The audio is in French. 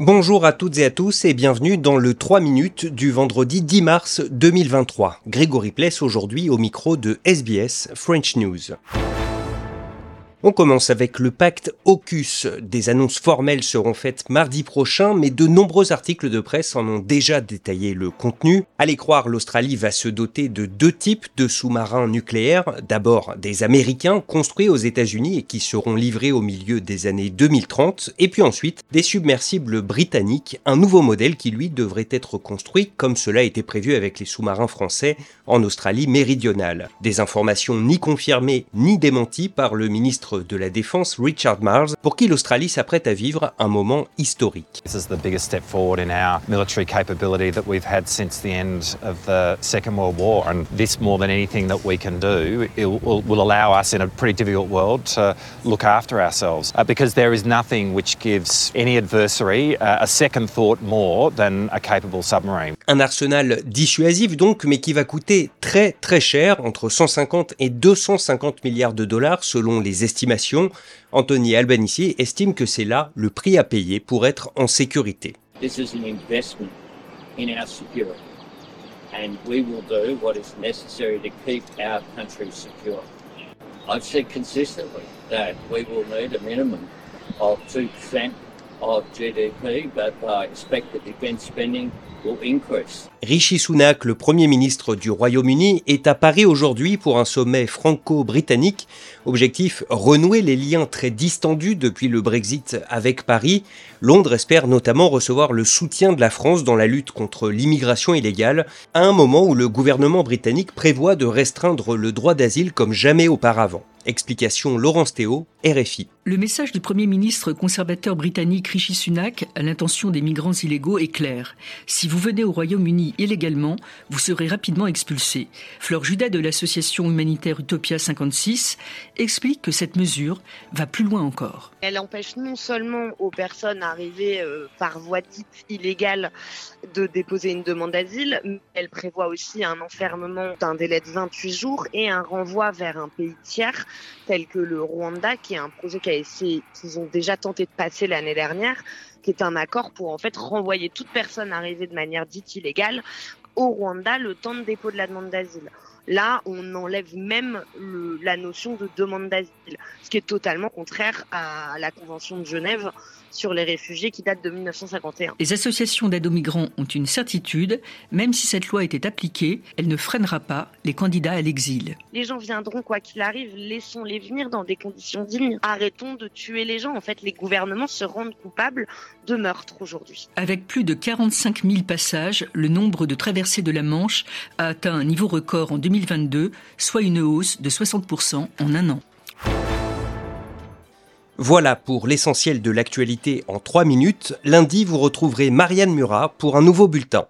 Bonjour à toutes et à tous et bienvenue dans le 3 minutes du vendredi 10 mars 2023. Grégory Pless aujourd'hui au micro de SBS French News. On commence avec le pacte AUKUS. Des annonces formelles seront faites mardi prochain, mais de nombreux articles de presse en ont déjà détaillé le contenu. Allez croire, l'Australie va se doter de deux types de sous-marins nucléaires. D'abord, des Américains construits aux États-Unis et qui seront livrés au milieu des années 2030, et puis ensuite des submersibles britanniques, un nouveau modèle qui lui devrait être construit comme cela a été prévu avec les sous-marins français en Australie méridionale. Des informations ni confirmées ni démenties par le ministre de la Défense Richard Mars, pour qui l'Australie s'apprête à vivre un moment historique. Un arsenal dissuasif donc, mais qui va coûter très très cher, entre 150 et 250 milliards de dollars selon les estimations Anthony Albanese estime que c'est là le prix à payer pour être en sécurité. This is an investment in our security, and we will do what is necessary to keep our country secure. I've said consistently that we will need a minimum of 2% of but I expect spending Rishi Sunak, le Premier ministre du Royaume-Uni, est à Paris aujourd'hui pour un sommet franco-britannique. Objectif, renouer les liens très distendus depuis le Brexit avec Paris. Londres espère notamment recevoir le soutien de la France dans la lutte contre l'immigration illégale, à un moment où le gouvernement britannique prévoit de restreindre le droit d'asile comme jamais auparavant. Explication Laurence Théo, RFI. Le message du Premier ministre conservateur britannique Rishi Sunak à l'intention des migrants illégaux est clair. Si vous venez au Royaume-Uni illégalement, vous serez rapidement expulsé. Fleur Judas de l'association humanitaire Utopia 56 explique que cette mesure va plus loin encore. Elle empêche non seulement aux personnes arrivées euh, par voie dite illégale de déposer une demande d'asile, mais elle prévoit aussi un enfermement d'un délai de 28 jours et un renvoi vers un pays tiers tel que le Rwanda, qui est un projet qu'ils ont déjà tenté de passer l'année dernière, qui est un accord pour en fait renvoyer toute personne arrivée de manière dite illégale au Rwanda le temps de dépôt de la demande d'asile. Là, on enlève même la notion de demande d'asile, ce qui est totalement contraire à la Convention de Genève sur les réfugiés qui date de 1951. Les associations d'aide aux migrants ont une certitude, même si cette loi était appliquée, elle ne freinera pas les candidats à l'exil. Les gens viendront quoi qu'il arrive, laissons-les venir dans des conditions dignes. Arrêtons de tuer les gens. En fait, les gouvernements se rendent coupables de meurtres aujourd'hui. Avec plus de 45 000 passages, le nombre de traversées de la Manche a atteint un niveau record en 2000 2022, soit une hausse de 60% en un an. Voilà pour l'essentiel de l'actualité en 3 minutes. Lundi, vous retrouverez Marianne Murat pour un nouveau bulletin.